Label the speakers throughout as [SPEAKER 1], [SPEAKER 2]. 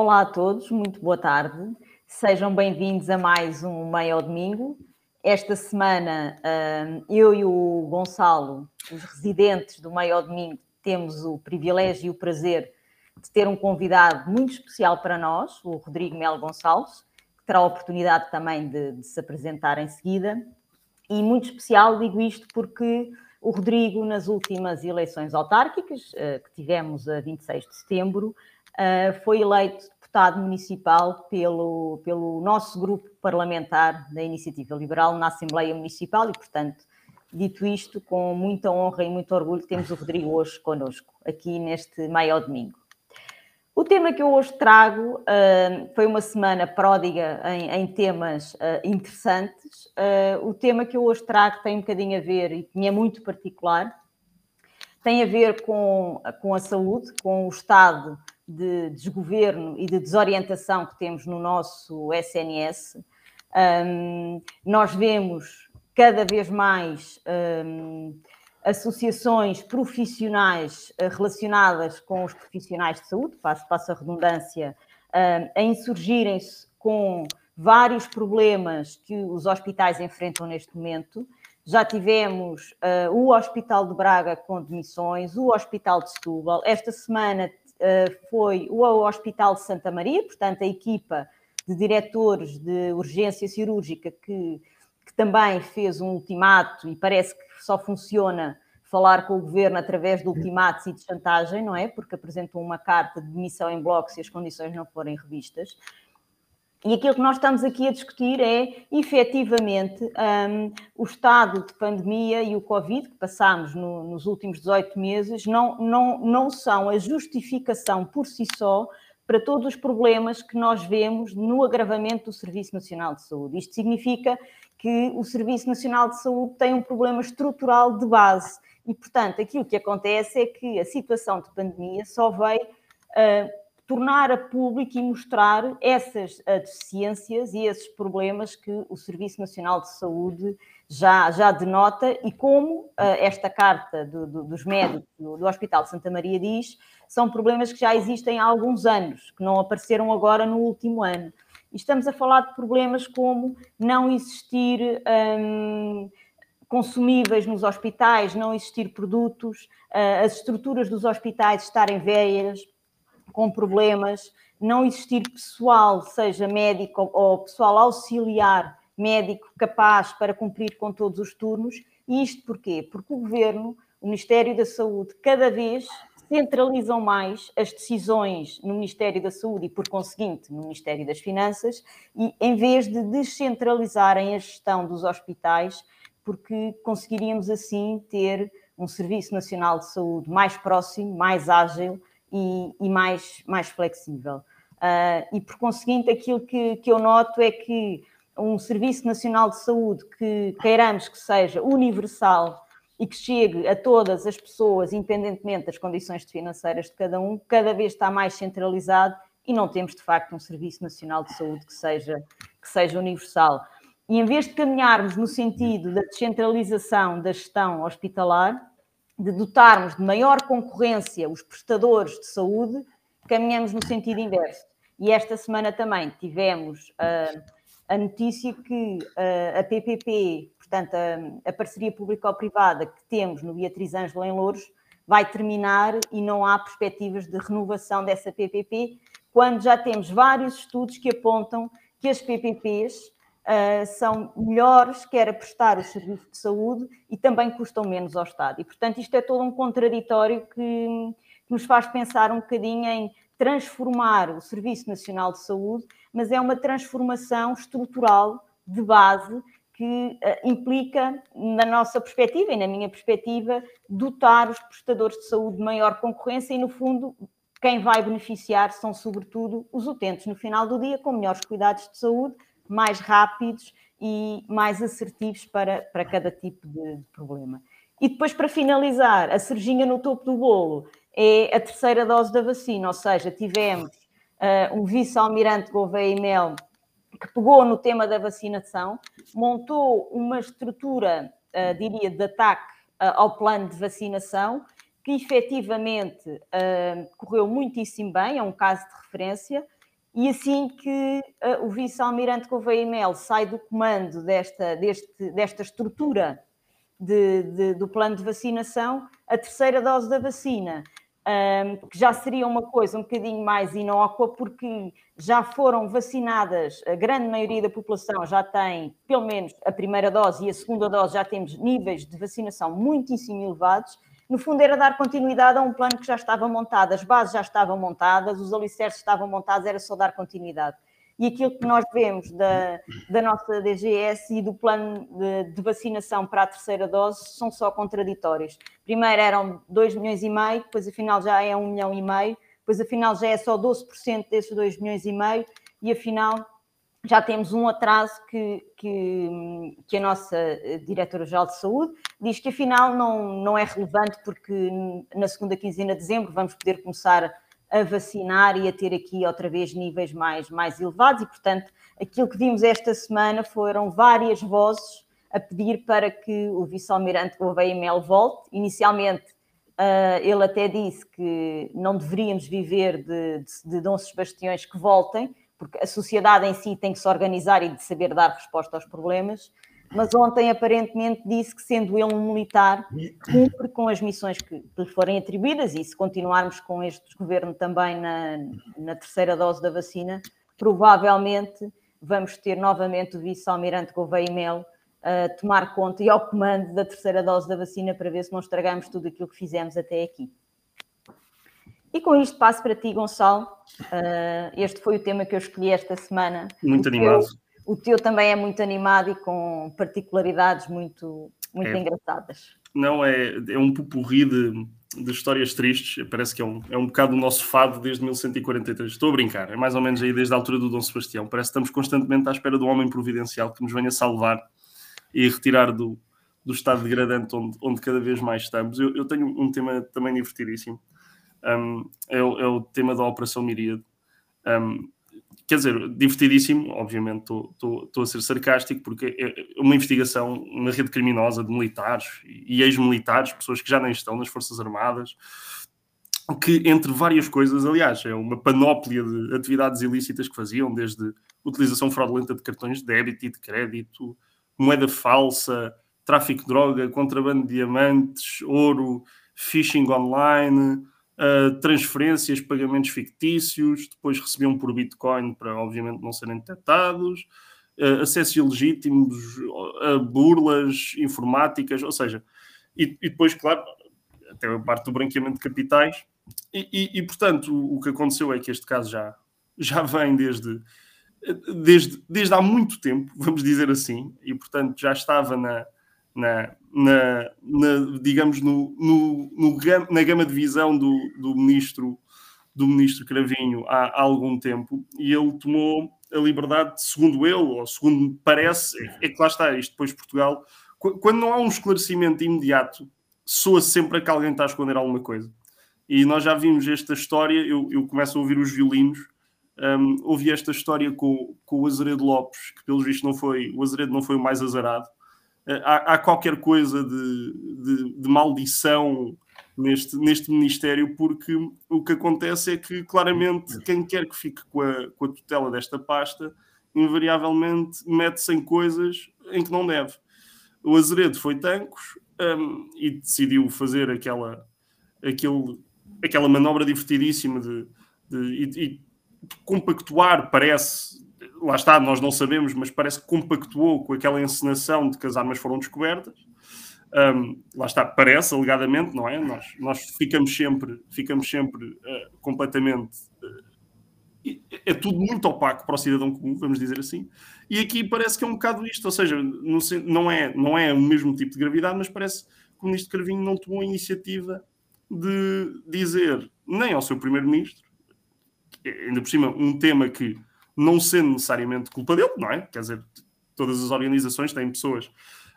[SPEAKER 1] Olá a todos, muito boa tarde. Sejam bem-vindos a mais um Meio ao Domingo. Esta semana, hum, eu e o Gonçalo, os residentes do Meio ao Domingo, temos o privilégio e o prazer de ter um convidado muito especial para nós, o Rodrigo Melo Gonçalves, que terá a oportunidade também de, de se apresentar em seguida. E muito especial, digo isto porque o Rodrigo, nas últimas eleições autárquicas, eh, que tivemos a 26 de setembro, foi eleito deputado municipal pelo, pelo nosso grupo parlamentar da Iniciativa Liberal na Assembleia Municipal e, portanto, dito isto, com muita honra e muito orgulho, temos o Rodrigo hoje connosco, aqui neste Maio Domingo. O tema que eu hoje trago uh, foi uma semana pródiga em, em temas uh, interessantes. Uh, o tema que eu hoje trago tem um bocadinho a ver, e é muito particular, tem a ver com, com a saúde, com o estado de desgoverno e de desorientação que temos no nosso SNS. Um, nós vemos cada vez mais um, associações profissionais uh, relacionadas com os profissionais de saúde, passo, passo a redundância, um, a insurgirem-se com vários problemas que os hospitais enfrentam neste momento. Já tivemos uh, o Hospital de Braga com demissões, o Hospital de Setúbal. Esta semana eh, foi o Hospital de Santa Maria, portanto, a equipa de diretores de urgência cirúrgica que, que também fez um ultimato e parece que só funciona falar com o governo através de ultimatos e de chantagem, não é? Porque apresentou uma carta de demissão em bloco se as condições não forem revistas. E aquilo que nós estamos aqui a discutir é, efetivamente, um, o estado de pandemia e o Covid que passámos no, nos últimos 18 meses não, não, não são a justificação por si só para todos os problemas que nós vemos no agravamento do Serviço Nacional de Saúde. Isto significa que o Serviço Nacional de Saúde tem um problema estrutural de base e, portanto, aquilo que acontece é que a situação de pandemia só veio uh, tornar a público e mostrar essas eh, deficiências e esses problemas que o Serviço Nacional de Saúde já, já denota e como uh, esta carta do, do, dos médicos do, do, Hospital de Santa Maria diz, são problemas que já existem há alguns anos, que não apareceram agora no último ano. E estamos a falar de problemas como não existir um, consumíveis nos hospitais, não existir produtos, uh, as estruturas dos hospitais estarem velhas, com problemas, não existir pessoal, seja médico ou pessoal auxiliar médico capaz para cumprir com todos os turnos. E isto porquê? Porque o Governo, o Ministério da Saúde, cada vez centralizam mais as decisões no Ministério da Saúde e, por conseguinte, no Ministério das Finanças, e em vez de descentralizarem a gestão dos hospitais, porque conseguiríamos assim ter um Serviço Nacional de Saúde mais próximo, mais ágil e, e mais, mais flexível. Uh, e por conseguinte, aquilo que, que eu noto é que um Serviço Nacional de Saúde que queiramos que seja universal e que chegue a todas as pessoas, independentemente das condições financeiras de cada um, cada vez está mais centralizado e não temos de facto um Serviço Nacional de Saúde que seja, que seja universal. E em vez de caminharmos no sentido da descentralização da gestão hospitalar, de dotarmos de maior concorrência os prestadores de saúde, caminhamos no sentido inverso. E esta semana também tivemos uh, a notícia que uh, a PPP, portanto, a, a parceria público-privada que temos no Beatriz Ângela em Louros, vai terminar e não há perspectivas de renovação dessa PPP, quando já temos vários estudos que apontam que as PPPs uh, são melhores, quer a prestar o serviço de saúde e também custam menos ao Estado. E, portanto, isto é todo um contraditório que, que nos faz pensar um bocadinho em transformar o Serviço Nacional de Saúde, mas é uma transformação estrutural de base que uh, implica, na nossa perspectiva e na minha perspectiva, dotar os prestadores de saúde de maior concorrência e, no fundo, quem vai beneficiar são, sobretudo, os utentes no final do dia, com melhores cuidados de saúde, mais rápidos e mais assertivos para, para cada tipo de problema. E depois, para finalizar, a cerejinha no topo do bolo é a terceira dose da vacina, ou seja, tivemos uh, um vice-almirante Gouveia e Mel que pegou no tema da vacinação, montou uma estrutura, uh, diria, de ataque uh, ao plano de vacinação, que efetivamente correu muitíssimo bem, é um caso de referência, E assim que uh, o vice-almirante Gouveia Mel sai do comando desta, deste, desta estrutura de, de, do plano de vacinação, a terceira dose da vacina, um, que já seria uma coisa um bocadinho mais inócua, porque já foram vacinadas, a grande maioria da população já tem pelo menos a primeira dose e a segunda dose já temos níveis de vacinação muitíssimo elevados. No fundo, era dar continuidade a um plano que já estava montado, as bases já estavam montadas, os alicerces estavam montados, era só dar continuidade e aquilo que nós vemos da, da nossa DGS e do plano de, de, vacinação para a terceira dose são só contraditórios. Primeiro eram 2 milhões e meio, depois afinal já é 1 um milhão e meio, depois afinal já é só 12% desses 2 milhões e meio e afinal já temos um atraso que, que, que a nossa Diretora-Geral de Saúde diz que afinal não, não é relevante porque na segunda quinzena de dezembro vamos poder começar a vacinar e a ter aqui outra vez níveis mais, mais elevados, e portanto aquilo que vimos esta semana foram várias vozes a pedir para que o vice-almirante Gouveia Mel volte. Inicialmente uh, ele até disse que não deveríamos viver de, de, de Dom Sebastiões que voltem, porque a sociedade em si tem que se organizar e de saber dar resposta aos problemas mas ontem aparentemente disse que, sendo ele um militar, cumpre com as missões que, lhe forem atribuídas e se continuarmos com este governo também na, na terceira dose da vacina, provavelmente vamos ter novamente o vice-almirante Gouveia Melo a tomar conta e ao comando da terceira dose da vacina para ver se não estragamos tudo aquilo que fizemos até aqui. E com isto passo para ti, Gonçalo. Uh, este foi o tema que eu escolhi esta semana.
[SPEAKER 2] Muito animado. Eu
[SPEAKER 1] o teu também é muito animado e com particularidades muito, muito é, engraçadas.
[SPEAKER 2] Não, é, é um pupurri de, de histórias tristes. Parece que é um, é um bocado o nosso fado desde 1143. Estou a brincar, é mais ou menos aí desde a altura do Dom Sebastião. Parece que estamos constantemente à espera do homem providencial que nos venha salvar e retirar do, do estado degradante onde, onde cada vez mais estamos. Eu, eu tenho um tema também divertidíssimo. Um, é, o, é, o tema da Operação Miríade. Um, quer dizer, divertidíssimo, obviamente estou a ser sarcástico, porque é uma investigação, uma rede criminosa de militares e ex-militares, pessoas que já nem estão nas Forças Armadas, que entre várias coisas, aliás, é uma panóplia de atividades ilícitas que faziam, desde utilização fraudulenta de cartões de débito e de crédito, moeda falsa, tráfico de droga, contrabando de diamantes, ouro, phishing online, uh, transferências, pagamentos fictícios, depois recebiam por Bitcoin para, obviamente, não serem detectados, uh, acessos ilegítimos, a burlas informáticas, ou seja, e, e, depois, claro, até a parte do branqueamento de capitais. E, e, e, portanto, o, o que aconteceu é que este caso já, já vem desde, desde, desde há muito tempo, vamos dizer assim, e portanto já estava na, na, na, na digamos, no, no, no, na gama de visão do, do ministro do ministro Cravinho há, há, algum tempo e ele tomou a liberdade, segundo ele, ou segundo me parece, é, que lá está, isto depois Portugal, quando não há um esclarecimento imediato, soa sempre a que alguém está a esconder alguma coisa. E nós já vimos esta história, eu, eu começo a ouvir os violinos, um, ouvi esta história com, com o Azeredo Lopes, que pelos vistos não foi, o Azeredo não foi o mais azarado, há, há qualquer coisa de, de, de, maldição neste, neste Ministério, porque o que acontece é que, claramente, quem quer que fique com a, com a tutela desta pasta, invariavelmente mete-se em coisas em que não deve. O Azeredo foi tancos um, e decidiu fazer aquela, aquele, aquela manobra divertidíssima de, de, de, compactuar, parece, lá está, nós não sabemos, mas parece que compactuou com aquela encenação de que as armas foram descobertas. Um, lá está, parece, alegadamente, não é? Nós, nós ficamos sempre, ficamos sempre uh, completamente. Uh, é tudo muito opaco para o cidadão comum, vamos dizer assim. E aqui parece que é um bocado isto, ou seja, não, não, é, não é o mesmo tipo de gravidade, mas parece que o ministro Carvinho não tomou a iniciativa de dizer nem ao seu primeiro-ministro, ainda por cima, um tema que não sendo necessariamente culpa dele, não é? Quer dizer, todas as organizações têm pessoas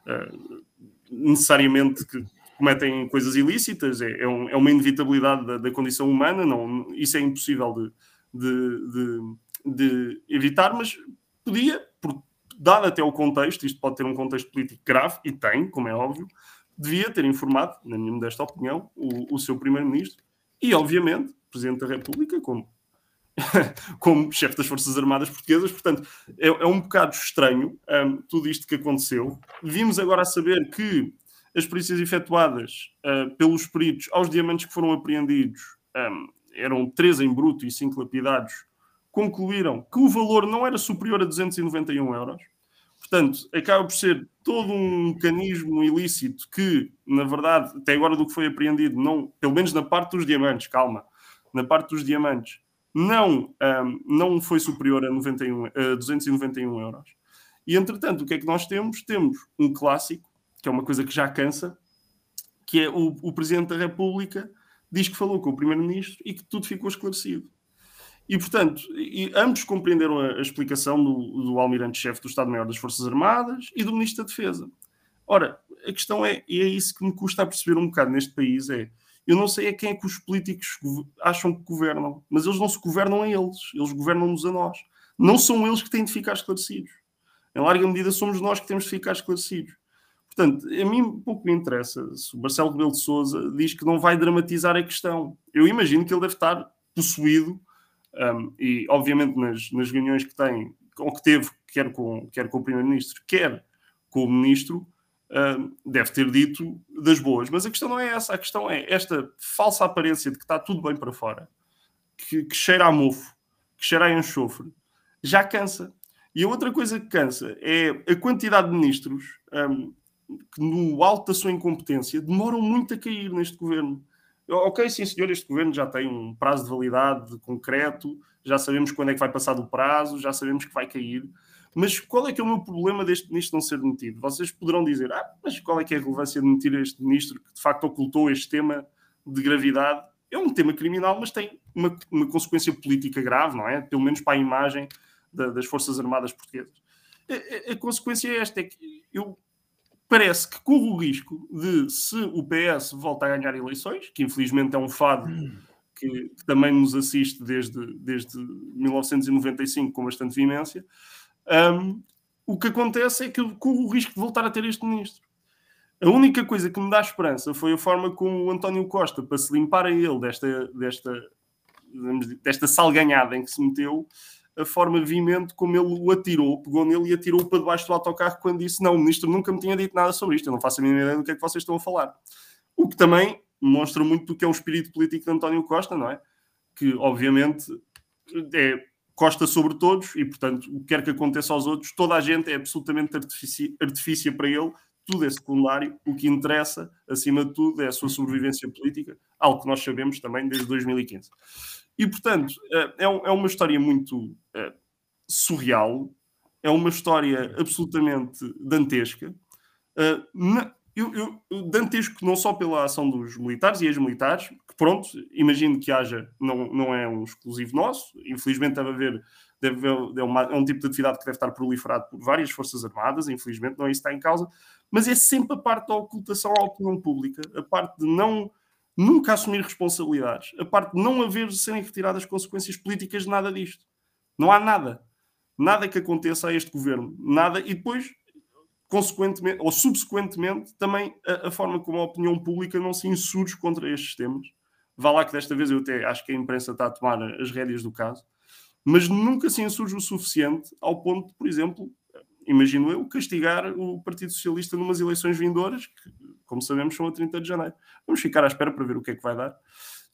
[SPEAKER 2] uh, necessariamente que cometem coisas ilícitas, é, é, um, é uma inevitabilidade da, da, condição humana, não, isso é impossível de, de, de, de evitar, mas podia, por, dado até o contexto, isto pode ter um contexto político grave, e tem, como é óbvio, devia ter informado, na minha modesta opinião, o, o seu primeiro-ministro e, obviamente, o Presidente da República, como como chefe das Forças Armadas Portuguesas. Portanto, é, é um bocado estranho um, tudo isto que aconteceu. Vimos agora a saber que as perícias efetuadas uh, pelos peritos aos diamantes que foram apreendidos um, eram três em bruto e cinco lapidados, concluíram que o valor não era superior a 291 euros. Portanto, acaba por ser todo um mecanismo ilícito que, na verdade, até agora do que foi apreendido, não, pelo menos na parte dos diamantes, calma, na parte dos diamantes, não, um, não foi superior a, 91, a 291 euros. E, entretanto, o que é que nós temos? Temos um clássico, que é uma coisa que já cansa, que é o, o Presidente da República diz que falou com o Primeiro-Ministro e que tudo ficou esclarecido. E, portanto, e ambos compreenderam a, a explicação do, do Almirante-Chefe do Estado-Maior das Forças Armadas e do Ministro da Defesa. Ora, a questão é, e é isso que me custa a perceber um bocado neste país, é, eu não sei a quem é que os políticos acham que governam, mas eles não se governam a eles, eles governam-nos a nós. Não são eles que têm de ficar esclarecidos. Em larga medida somos nós que temos de ficar esclarecidos. Portanto, a mim pouco me interessa se o Marcelo Rebelo de Sousa diz que não vai dramatizar a questão. Eu imagino que ele deve estar possuído um, e, obviamente, nas, nas reuniões que tem, ou que teve, quer com, quer com o Primeiro-Ministro, quer com o Ministro, deve ter dito das boas. Mas a questão não é essa. A questão é esta falsa aparência de que está tudo bem para fora, que, que cheira a mofo, que cheira a enxofre, já cansa. E a outra coisa que cansa é a quantidade de ministros um, que, no alto da sua incompetência, demoram muito a cair neste governo. Ok, sim, senhor, este governo já tem um prazo de validade concreto, já sabemos quando é que vai passar do prazo, já sabemos que vai cair. Mas qual é que é o meu problema deste ministro não ser demitido? Vocês poderão dizer, ah, mas qual é que é a relevância de demitir este ministro que de facto ocultou este tema de gravidade? É um tema criminal, mas tem uma, uma consequência política grave, não é? Pelo menos para a imagem da, das Forças Armadas Portuguesas. A, a, a consequência é esta, é que eu parece que corre o risco de, se o PS volta a ganhar eleições, que infelizmente é um fado que, que também nos assiste desde, desde 1995 com bastante vimência, um, o que acontece é que corre o risco de voltar a ter este ministro. A única coisa que me dá esperança foi a forma como o António Costa, para se limpar a ele desta, desta, desta salganhada em que se meteu, a forma vimente como ele o atirou, pegou nele e atirou para debaixo do autocarro quando disse: Não, o ministro nunca me tinha dito nada sobre isto, eu não faço a mínima ideia do que é que vocês estão a falar. O que também mostra muito do que é o espírito político de António Costa, não é? Que, obviamente, é Costa sobre todos e, portanto, o que quer que aconteça aos outros, toda a gente é absolutamente artifício, artifícia para ele, tudo é secundário. O que interessa, acima de tudo, é a sua sobrevivência política, algo que nós sabemos também desde 2015. E, portanto, eh, é, é uma história muito eh, surreal, é uma história absolutamente dantesca. Eh, eu, eu, dantesco não só pela ação dos militares e ex-militares, que pronto, imagino que haja, não, não é um exclusivo nosso, infelizmente deve haver, deve haver é, uma, é um tipo de atividade que deve estar proliferado por várias forças armadas, infelizmente não é isso que está em causa, mas é sempre a parte da ocultação à opinião pública, a parte de não nunca assumir responsabilidades, a parte de não haver serem retiradas consequências políticas de nada disto. Não há nada. Nada que aconteça a este governo. Nada. E depois, consequentemente, ou subsequentemente, também a, a forma como a opinião pública não se insurge contra estes temas. Vá lá que desta vez eu até acho que a imprensa está a tomar as rédeas do caso, mas nunca se insurge o suficiente ao ponto de, por exemplo, imagino eu, castigar o Partido Socialista numas eleições vindouras, que, como sabemos, são a 30 de janeiro. Vamos ficar à espera para ver o que é que vai dar.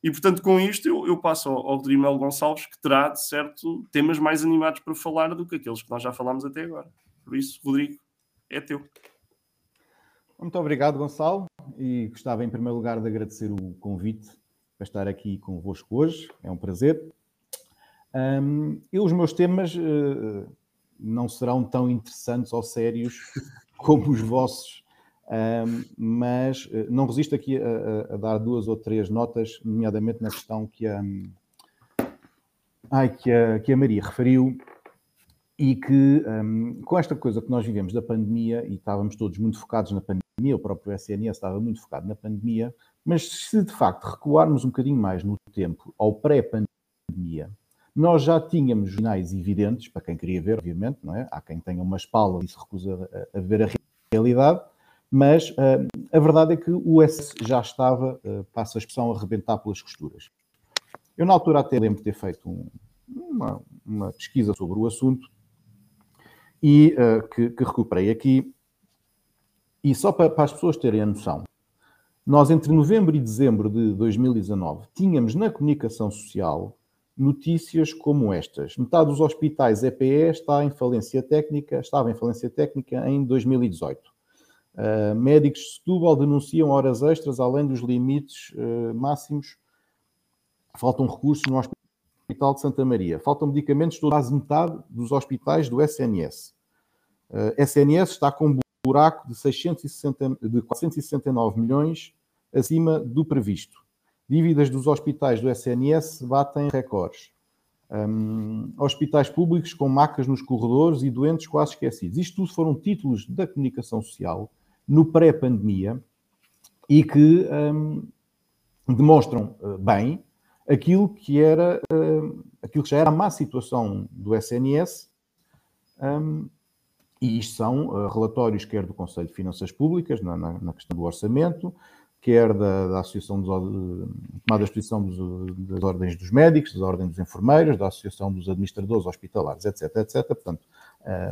[SPEAKER 2] E, portanto, com isto, eu, eu passo ao, Rodrigo Melo Gonçalves, que terá, de certo, temas mais animados para falar do que aqueles que nós já falámos até agora. Por isso, Rodrigo, é teu.
[SPEAKER 3] Muito obrigado, Gonçalo. E gostava, em primeiro lugar, de agradecer o convite para estar aqui convosco hoje. É um prazer. Um, e os meus temas uh, não serão tão interessantes ou sérios como os vossos, um, mas uh, não resisto aqui a, a, a, dar duas ou três notas, nomeadamente na questão que a, ai, que a, que a Maria referiu e que um, com esta coisa que nós vivemos da pandemia, e estávamos todos muito focados na pandemia, o próprio SNS estava muito focado na pandemia, mas se de facto recuarmos um bocadinho mais no tempo, ao pré-pandemia, nós já tínhamos sinais evidentes, para quem queria ver, obviamente, não é? Há quem tenha uma espala e se recusa a, a ver a realidade, mas uh, a verdade é que o S já estava, uh, passa a expressão, a arrebentar pelas costuras. Eu, na altura, até lembro de ter feito um, uma, uma pesquisa sobre o assunto e uh, que, que, recuperei aqui. E só para, para, as pessoas terem a noção, nós entre novembro e dezembro de 2019 tínhamos na comunicação social notícias como estas. Metade dos hospitais EPE está em falência técnica, estava em falência técnica em 2018. Uh, médicos de Setúbal denunciam horas extras além dos limites uh, máximos. Faltam recursos no Hospital de Santa Maria. Faltam medicamentos de quase metade dos hospitais do SNS. Uh, SNS está com um buraco de, 660, de 469 milhões acima do previsto. Dívidas dos hospitais do SNS batem recordes. Um, hospitais públicos com macas nos corredores e doentes quase esquecidos. Isto tudo foram títulos da comunicação social no pré-pandemia e que um, demonstram uh, bem aquilo que era uh, aquilo que já era a má situação do SNS. Um, e isto são uh, relatórios quer do Conselho de Finanças Públicas, na, na, na questão do orçamento, quer da, da Associação dos, dos, das ordens dos médicos, das ordens dos enfermeiros, da Associação dos Administradores Hospitalares, etc, etc, portanto,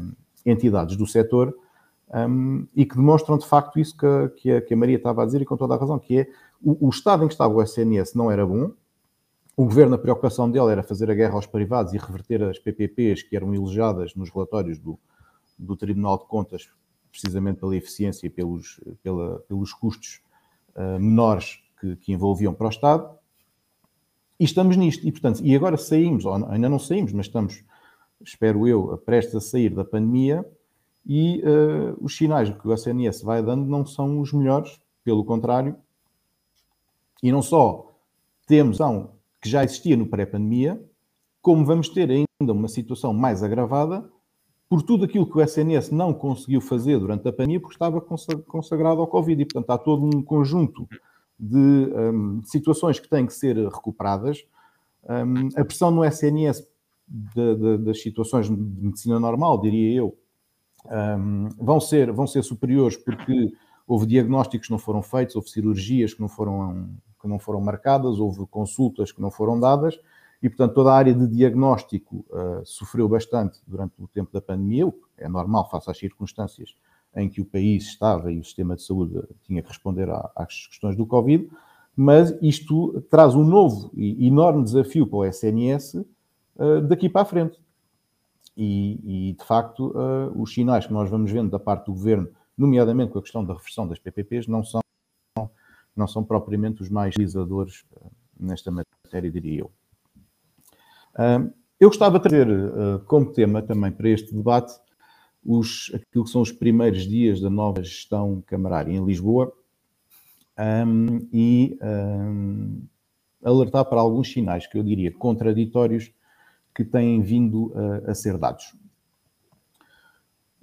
[SPEAKER 3] um, entidades do setor, um, e que demonstram de facto isso que, que, a, que, a, Maria estava a dizer e com toda a razão, que é o, o estado em que estava o SNS não era bom, o governo, a preocupação dele era fazer a guerra aos privados e reverter as PPPs que eram elogiadas nos relatórios do, do Tribunal de Contas, precisamente pela eficiência e pelos, pela, pelos custos uh, menores que, que, envolviam para o Estado. E estamos nisto. E, portanto, e agora saímos, ainda não saímos, mas estamos, espero eu, prestes a sair da pandemia e uh, os sinais que o SNS vai dando não são os melhores, pelo contrário. E não só temos que já existia no pré-pandemia, como vamos ter ainda uma situação mais agravada por tudo aquilo que o SNS não conseguiu fazer durante a pandemia, porque estava consagrado ao Covid. E, portanto, há todo um conjunto de um, situações que têm que ser recuperadas. Um, a pressão no SNS de, de, das situações de medicina normal, diria eu, um, vão, ser, vão ser superiores porque houve diagnósticos que não foram feitos, houve cirurgias que não foram, que não foram marcadas, houve consultas que não foram dadas e, portanto, toda a área de diagnóstico uh, sofreu bastante durante o tempo da pandemia, o que é normal face às circunstâncias em que o país estava e o sistema de saúde tinha que responder às questões do Covid, mas isto traz um novo e enorme desafio para o SNS uh, ah, daqui para a frente. E, e de facto, uh, os sinais que nós vamos vendo da parte do governo, nomeadamente com a questão da reversão das PPPs, não são, não são propriamente os mais realizadores nesta matéria, diria eu. Eu gostava de trazer uh, como tema também para este debate os, aquilo que são os primeiros dias da nova gestão camarária em Lisboa e alertar para alguns sinais que eu diria contraditórios que têm vindo a, a ser dados.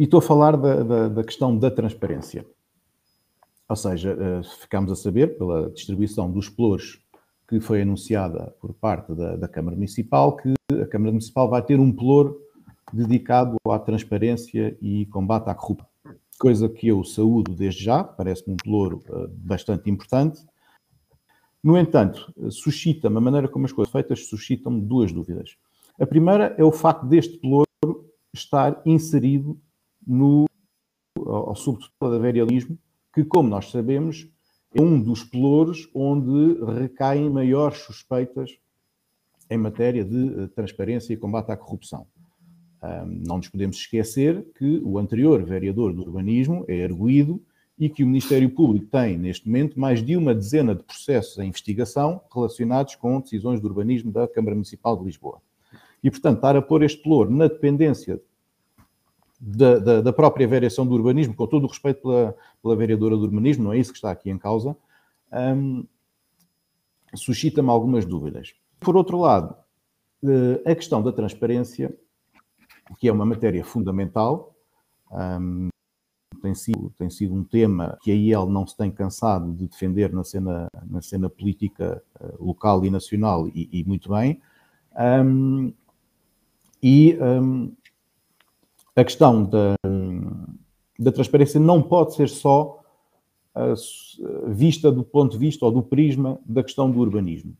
[SPEAKER 3] E estou a falar da, da, da questão da transparência. Ou seja, uh, ficamos a saber pela distribuição dos plores que foi anunciada por parte da, da Câmara Municipal que a Câmara Municipal vai ter um ploro dedicado à transparência e combate à corrupção. Coisa que eu saúdo desde já, parece-me um ploro uh, bastante importante. No entanto, suscita-me, a maneira como as coisas feitas, suscitam-me duas dúvidas. A primeira é o facto deste ploro estar inserido no, ao, da verealismo, que, como nós sabemos, é um dos pelouros onde recaem maiores suspeitas em matéria de eh, transparência e combate à corrupção. Não nos podemos esquecer que o anterior vereador do urbanismo é arguído e que o Ministério Público tem, neste momento, mais de uma dezena de processos em investigação relacionados com decisões de urbanismo da Câmara Municipal de Lisboa. E, portanto, estar a pôr este pelouro na dependência da, da, da, própria variação do urbanismo, com todo o respeito pela, pela vereadora do urbanismo, não é isso que está aqui em causa, um, suscita-me algumas dúvidas. Por outro lado, uh, a questão da transparência, que é uma matéria fundamental, um, tem, sido, tem sido um tema que a IEL não se tem cansado de defender na cena, na cena política uh, local e nacional, e, e muito bem. Um, e um, a questão da, da transparência não pode ser só vista do ponto de vista ou do prisma da questão do urbanismo.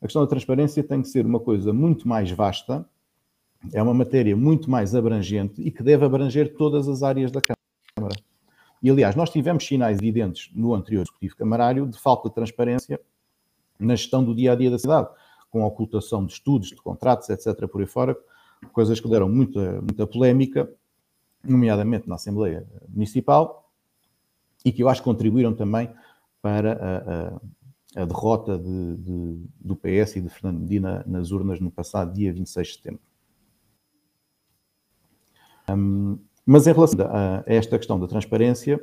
[SPEAKER 3] A questão da transparência tem que ser uma coisa muito mais vasta, é uma matéria muito mais abrangente e que deve abranger todas as áreas da Câmara. E, aliás, nós tivemos sinais evidentes no anterior Executivo Camarário de falta de transparência na gestão do dia a dia da cidade, com a ocultação de estudos, de contratos, etc., por aí fora, coisas que deram muita, muita polémica, nomeadamente na Assembleia Municipal, e que eu acho que contribuíram também para a, a, a derrota de, de, do PS e de Fernando Medina nas urnas no passado dia 26 de setembro. Um, mas em relação a, a, esta questão da transparência,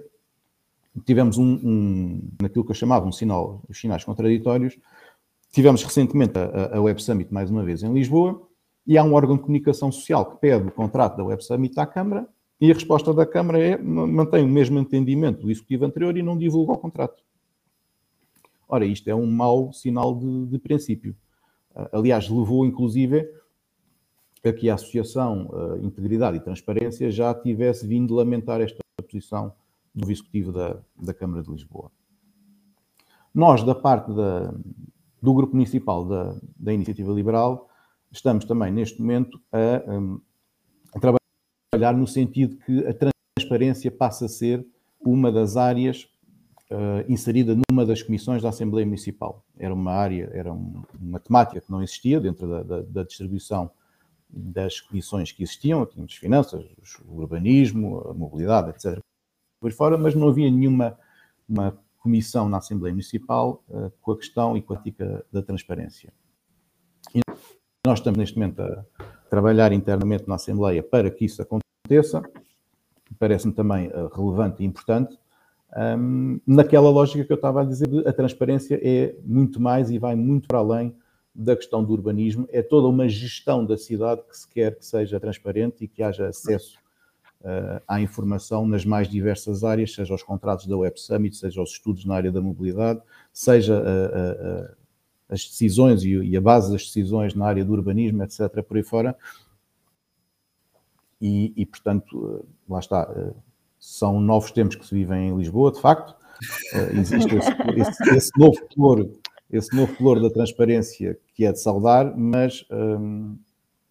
[SPEAKER 3] tivemos um, um, naquilo que eu chamava um sinal, os sinais contraditórios. Tivemos recentemente a, a Web Summit mais uma vez em Lisboa e há um órgão de comunicação social que pede o contrato da Web Summit à Câmara e a resposta da Câmara é mantém o mesmo entendimento do executivo anterior e não divulga o contrato. Ora, isto é um mau sinal de, de princípio. Aliás, levou inclusive a que a Associação uh, Integridade e Transparência já tivesse vindo lamentar esta posição do Executivo da, da Câmara de Lisboa. Nós, da parte da, do Grupo Municipal da, da Iniciativa Liberal, estamos também neste momento a, um, a trabalhar no sentido que a transparência passa a ser uma das áreas uh, inserida numa das comissões da Assembleia Municipal. Era uma área, era um, uma temática que não existia dentro da, da, da distribuição das comissões que existiam, tínhamos finanças, o urbanismo, a mobilidade, etc por fora, mas não havia nenhuma uma comissão na Assembleia Municipal uh, com a questão e com a ética da transparência. Nós estamos neste momento a trabalhar internamente na Assembleia para que isso aconteça, parece-me também uh, relevante e importante, um, naquela lógica que eu estava a dizer, a transparência é muito mais e vai muito para além da questão do urbanismo, é toda uma gestão da cidade que se quer que seja transparente e que haja acesso uh, à informação nas mais diversas áreas, seja os contratos da Web Summit, seja os estudos na área da mobilidade, seja uh, uh, as decisões e, e, a base das decisões na área do urbanismo, etc., por aí fora. E, e portanto, lá está, são novos tempos que se vivem em Lisboa, de facto. existe esse, esse, esse, novo flor, esse novo flor da transparência que é de saudar, mas um,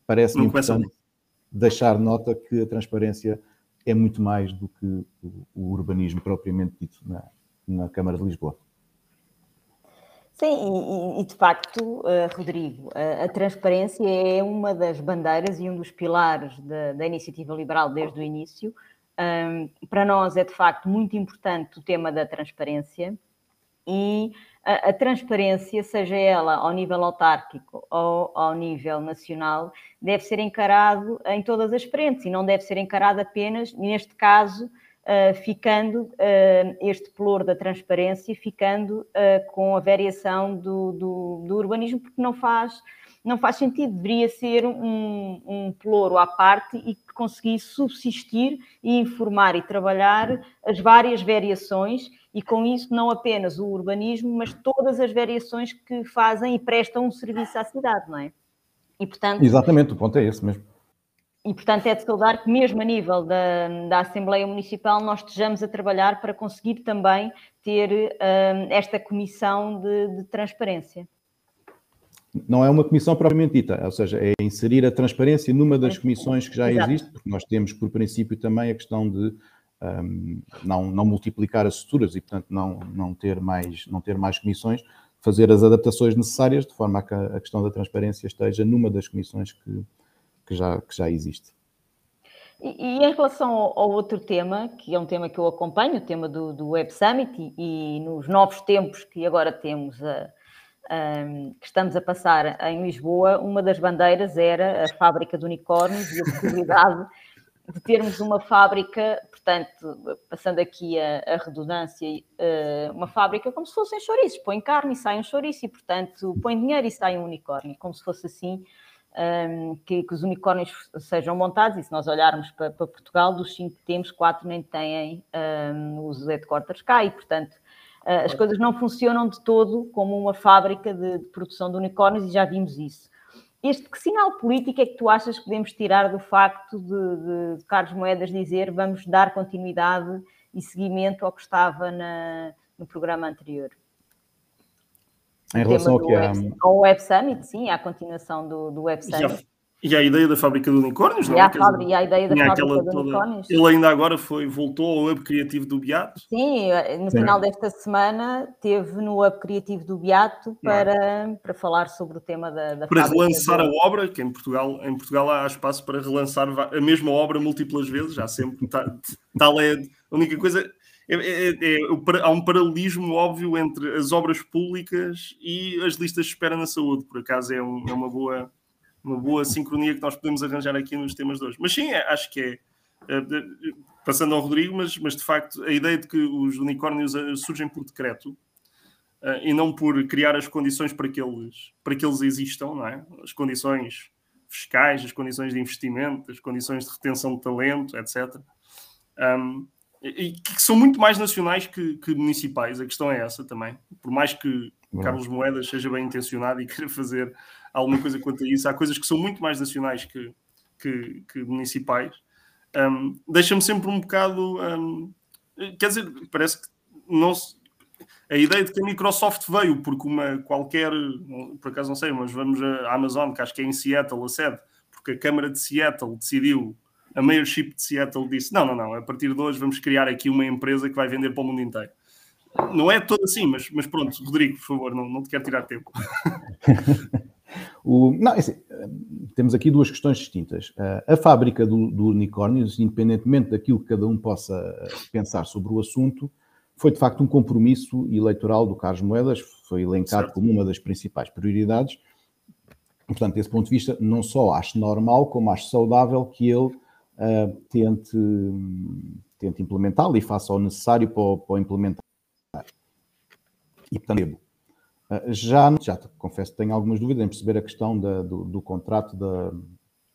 [SPEAKER 3] parece-me importante deixar nota que a transparência é muito mais do que o urbanismo propriamente dito na, na Câmara de Lisboa.
[SPEAKER 1] Sim, e, e de facto, uh, Rodrigo, a, a, transparência é uma das bandeiras e um dos pilares da, da iniciativa liberal desde o início. Um, para nós é de facto muito importante o tema da transparência e a, a, transparência, seja ela ao nível autárquico ou ao nível nacional, deve ser encarado em todas as frentes e não deve ser encarado apenas, neste caso, uh, ficando uh, este pluro da transparência, ficando uh, com a variação do, do, do, urbanismo, porque não faz, não faz sentido, deveria ser um, um ploro à parte e que conseguisse subsistir e informar e trabalhar as várias variações e com isso não apenas o urbanismo, mas todas as variações que fazem e prestam um serviço à cidade, não é?
[SPEAKER 3] E, portanto, Exatamente, o ponto é esse mesmo.
[SPEAKER 1] E, portanto, é de saudar que, mesmo a nível da, da Assembleia Municipal, nós estejamos a trabalhar para conseguir também ter uh, esta comissão de, de, transparência.
[SPEAKER 3] Não é uma comissão propriamente dita, ou seja, é inserir a transparência numa das comissões que já Exato. existe, porque nós temos, por princípio, também a questão de um, não, não multiplicar as estruturas e, portanto, não, não, ter mais, não ter mais comissões, fazer as adaptações necessárias de forma a que a questão da transparência esteja numa das comissões que, que, já, que já existe.
[SPEAKER 1] E, e, em relação ao, ao, outro tema, que é um tema que eu acompanho, o tema do, do Web Summit, e, e, nos novos tempos que agora temos, a, a, que estamos a passar em Lisboa, uma das bandeiras era a fábrica de unicórnios e a possibilidade de termos uma fábrica, portanto, passando aqui a, a redundância, uh, uma fábrica como se fossem chouriços, põe carne e sai um chouriço, e portanto põe dinheiro e sai um unicórnio, como se fosse assim um, que, que, os unicórnios sejam montados, e se nós olharmos para, para Portugal, dos cinco que temos, quatro nem têm um, os headquarters cá, e portanto uh, as coisas não funcionam de todo como uma fábrica de, de produção de unicórnios, e já vimos isso. Este, que sinal político é que tu achas que podemos tirar do facto de, de, de Carlos Moedas dizer vamos dar continuidade e seguimento ao que estava na, no programa anterior?
[SPEAKER 3] Em relação ao que é...
[SPEAKER 1] Ao Web Summit, sim, à continuação do, do Web Summit.
[SPEAKER 2] E a ideia da fábrica de unicórnios,
[SPEAKER 1] não
[SPEAKER 2] e é?
[SPEAKER 1] A, e a ideia da fábrica de toda... unicórnios.
[SPEAKER 2] Ele ainda agora foi, voltou ao Hub Criativo do Beato.
[SPEAKER 1] Sim, no Sim. final desta semana teve no Hub Criativo do Beato é? para, para falar sobre o tema da, da
[SPEAKER 2] Para relançar a obra, que em Portugal, em Portugal há espaço para relançar a mesma obra múltiplas vezes, já sempre. Tal é a única coisa. É, é, é, há um paralelismo óbvio entre as obras públicas e as listas de espera na saúde. Por acaso é, um, é uma boa uma boa sincronia que nós podemos arranjar aqui nos temas de hoje. Mas sim, é, acho que é. é passando ao Rodrigo, mas, mas de facto a ideia de que os unicórnios eh, surgem por decreto eh, e não por criar as condições para que eles, para que eles existam, não é? as condições fiscais, as condições de investimento, as condições de retenção de talento, etc. Um, e que são muito mais nacionais que, que, municipais, a questão é essa também. Por mais que Carlos Moedas seja bem intencionado e queira fazer alguma coisa quanto a isso. Há coisas que são muito mais nacionais que, que, que municipais. Um, Deixa-me sempre um bocado. Um, quer dizer, parece que não se, a ideia de que a Microsoft veio porque uma qualquer, por acaso não sei, mas vamos à Amazon, que acho que é em Seattle a sede, porque a Câmara de Seattle decidiu, a mayorship de Seattle disse: não, não, não, a partir de hoje vamos criar aqui uma empresa que vai vender para o mundo inteiro. Não é todo assim, mas, mas pronto, Rodrigo, por favor, não, não te quero tirar tempo.
[SPEAKER 3] O, não, é assim, temos aqui duas questões distintas. A fábrica do, do unicórnio, independentemente daquilo que cada um possa pensar sobre o assunto, foi de facto um compromisso eleitoral do Carlos Moedas, foi elencado certo. como uma das principais prioridades. Portanto, desse ponto de vista, não só acho normal, como acho saudável que ele uh, tente, tente implementá-lo e faça o necessário para, para implementar. E, portanto, ah, já, já confesso que tenho algumas dúvidas em perceber a questão da, do, do, contrato da,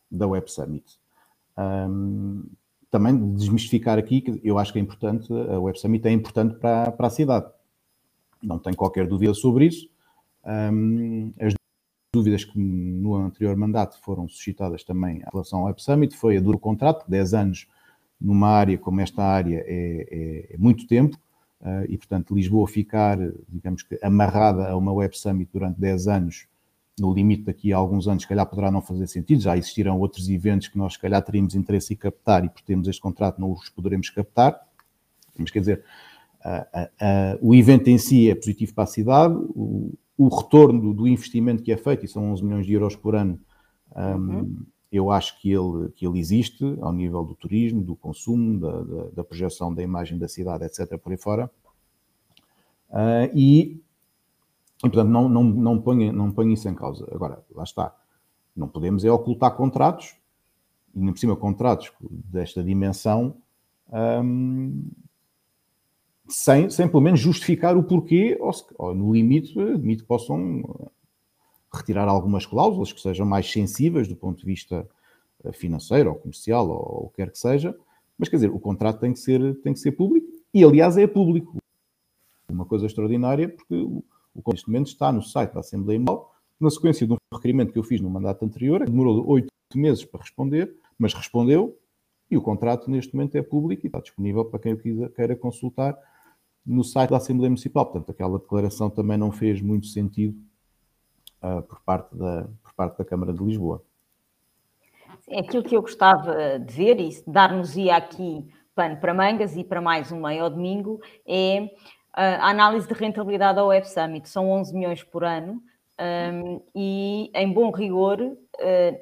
[SPEAKER 3] da Web Summit. Um, também desmistificar aqui que eu acho que é importante, a Web Summit é importante para, para a cidade. Não tenho qualquer dúvida sobre isso. Um, as dúvidas que no anterior mandato foram suscitadas também em relação ao Web Summit foi a duro contrato, 10 anos numa área como esta área é, é, é muito tempo. Uh, e, portanto, Lisboa ficar, digamos que, amarrada a uma Web Summit durante 10 anos, no limite daqui a alguns anos, se calhar poderá não fazer sentido. Já existirão outros eventos que nós, se calhar, teríamos interesse em captar e, por termos este contrato, não os poderemos captar. Mas, quer dizer, uh, uh, o evento em si é positivo para a cidade, o, o retorno do, investimento que é feito, e são 11 milhões de euros por ano, um, uhum eu acho que ele, que ele existe ao nível do turismo, do consumo, da, da, da projeção da imagem da cidade, etc., por aí fora. Uh, e, e, portanto, não, não, não, ponho, não ponho isso em causa. Agora, lá está. Não podemos é ocultar contratos, e nem por cima contratos desta dimensão, um, sem, sem pelo menos justificar o porquê, ou, ou no limite, admito que possam retirar algumas cláusulas que sejam mais sensíveis do ponto de vista eh, financeiro ou comercial ou o que quer que seja, mas quer dizer, o contrato tem que ser, tem que ser público e, aliás, é público. Uma coisa extraordinária, porque o, o neste momento está no site da Assembleia Municipal, na sequência de um requerimento que eu fiz no mandato anterior, demorou oito meses para responder, mas respondeu e o contrato neste momento é público e está disponível para quem o queira consultar no site da Assembleia Municipal. Portanto, aquela declaração também não fez muito sentido uh, por, parte da, por parte da Câmara de Lisboa.
[SPEAKER 1] Aquilo que eu gostava de ver e dar-nos-ia aqui pano para mangas e para mais um meio ao domingo é a análise de rentabilidade ao Web Summit. São 11 milhões por ano um, e, em bom rigor, uh,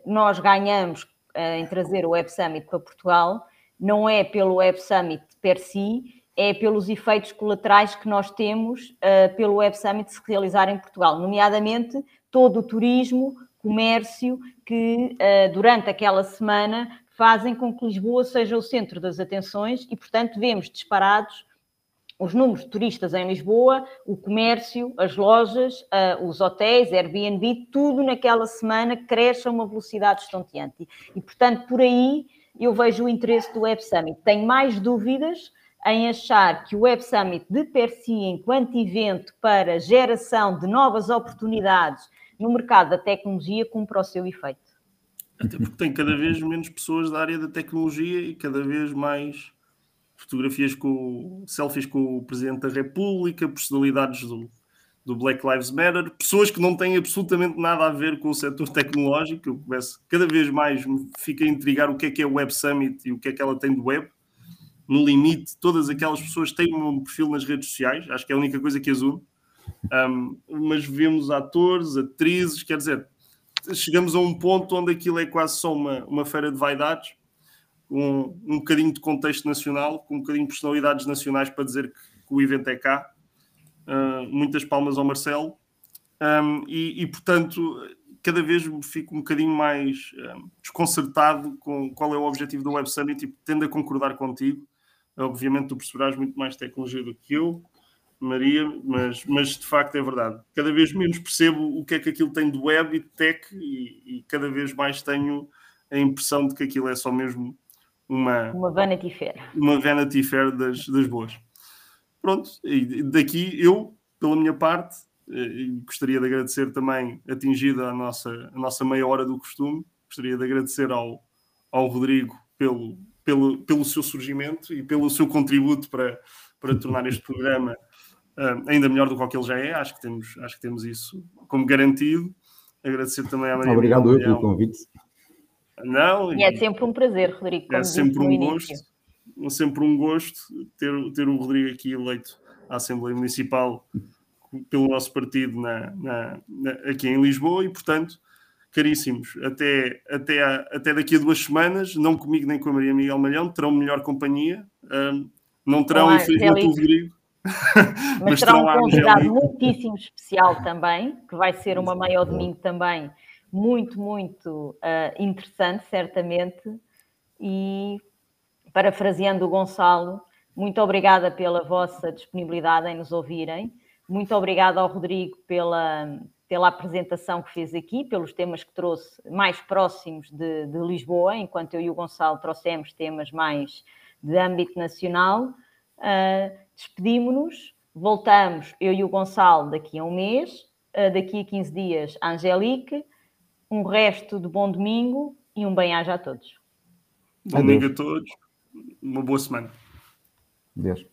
[SPEAKER 1] nós ganhamos uh, em trazer o Web Summit para Portugal, não é pelo Web Summit per si, é pelos efeitos colaterais que nós temos uh, pelo Web Summit se realizar em Portugal, nomeadamente todo o turismo, comércio que uh, durante aquela semana fazem com que Lisboa seja o centro das atenções e, portanto, vemos disparados os números de turistas em Lisboa, o comércio, as lojas, uh, os hotéis, Airbnb, tudo naquela semana cresce a uma velocidade estonteante. E, portanto, por aí eu vejo o interesse do Web Summit. Tenho mais dúvidas em achar que o Web Summit, de per si, enquanto evento para geração de novas oportunidades no mercado da tecnologia, cumpre o seu efeito.
[SPEAKER 2] Até porque tem cada vez menos pessoas da área da tecnologia e cada vez mais fotografias com selfies com o Presidente da República, personalidades do, do Black Lives Matter, pessoas que não têm absolutamente nada a ver com o setor tecnológico. Eu começo cada vez mais me fica a intrigar o que é que é o Web Summit e o que é que ela tem de web. No limite, todas aquelas pessoas têm um perfil nas redes sociais, acho que é a única coisa que as une. Um, mas vemos atores, atrizes, quer dizer, chegamos a um ponto onde aquilo é quase só uma, uma feira de vaidades, um, um bocadinho de contexto nacional, com um bocadinho de personalidades nacionais para dizer que, que o evento é cá Uh, muitas palmas ao Marcelo. Um, e, e, portanto, cada vez fico um bocadinho mais desconcertado com qual é o objetivo do Web Summit e tendo a concordar contigo. Obviamente, tu perceberás muito mais tecnologia do que eu, Maria, mas, mas de facto é verdade. Cada vez menos percebo o que é que aquilo tem de web e de tech, e, e cada vez mais tenho a impressão de que aquilo é só mesmo uma,
[SPEAKER 1] uma Vanity Fair.
[SPEAKER 2] Uma Vanity Fair das, das boas pronto, e daqui eu, pela minha parte, eh, gostaria de agradecer também, atingida a nossa, a nossa meia hora do costume, gostaria de agradecer ao, ao Rodrigo pelo, pelo, pelo seu surgimento e pelo seu contributo para, para tornar este programa uh, ainda melhor do que ele já é. Acho que temos, acho que temos isso como garantido. Agradecer também à Maria.
[SPEAKER 3] Obrigado eu pelo convite.
[SPEAKER 1] Não, e, e, é sempre um prazer, Rodrigo.
[SPEAKER 2] é sempre um gosto sempre um gosto ter, ter o Rodrigo aqui eleito à Assembleia Municipal pelo nosso partido na, na, na, aqui em Lisboa e, portanto, caríssimos, até, até, até daqui a duas semanas, não comigo nem com a Maria Miguel Malhão, terão melhor companhia, um, não terão, infelizmente, o Rodrigo.
[SPEAKER 1] Mas, mas terão um convidado muitíssimo especial também, que vai ser uma maior domingo também, muito, muito uh, interessante, certamente, e parafraseando o Gonçalo, muito obrigada pela vossa disponibilidade em nos ouvirem. Muito obrigada ao Rodrigo pela, pela apresentação que fez aqui, pelos temas que trouxe mais próximos de, de Lisboa, enquanto eu e o Gonçalo trouxemos temas mais de âmbito nacional. Uh, Despedimos-nos, voltamos, eu e o Gonçalo, daqui a um mês, uh, daqui a 15 dias, a Angelique. Um resto de bom domingo e um bem-aja a todos.
[SPEAKER 2] Bom domingo a todos uma boa semana.
[SPEAKER 3] Deus.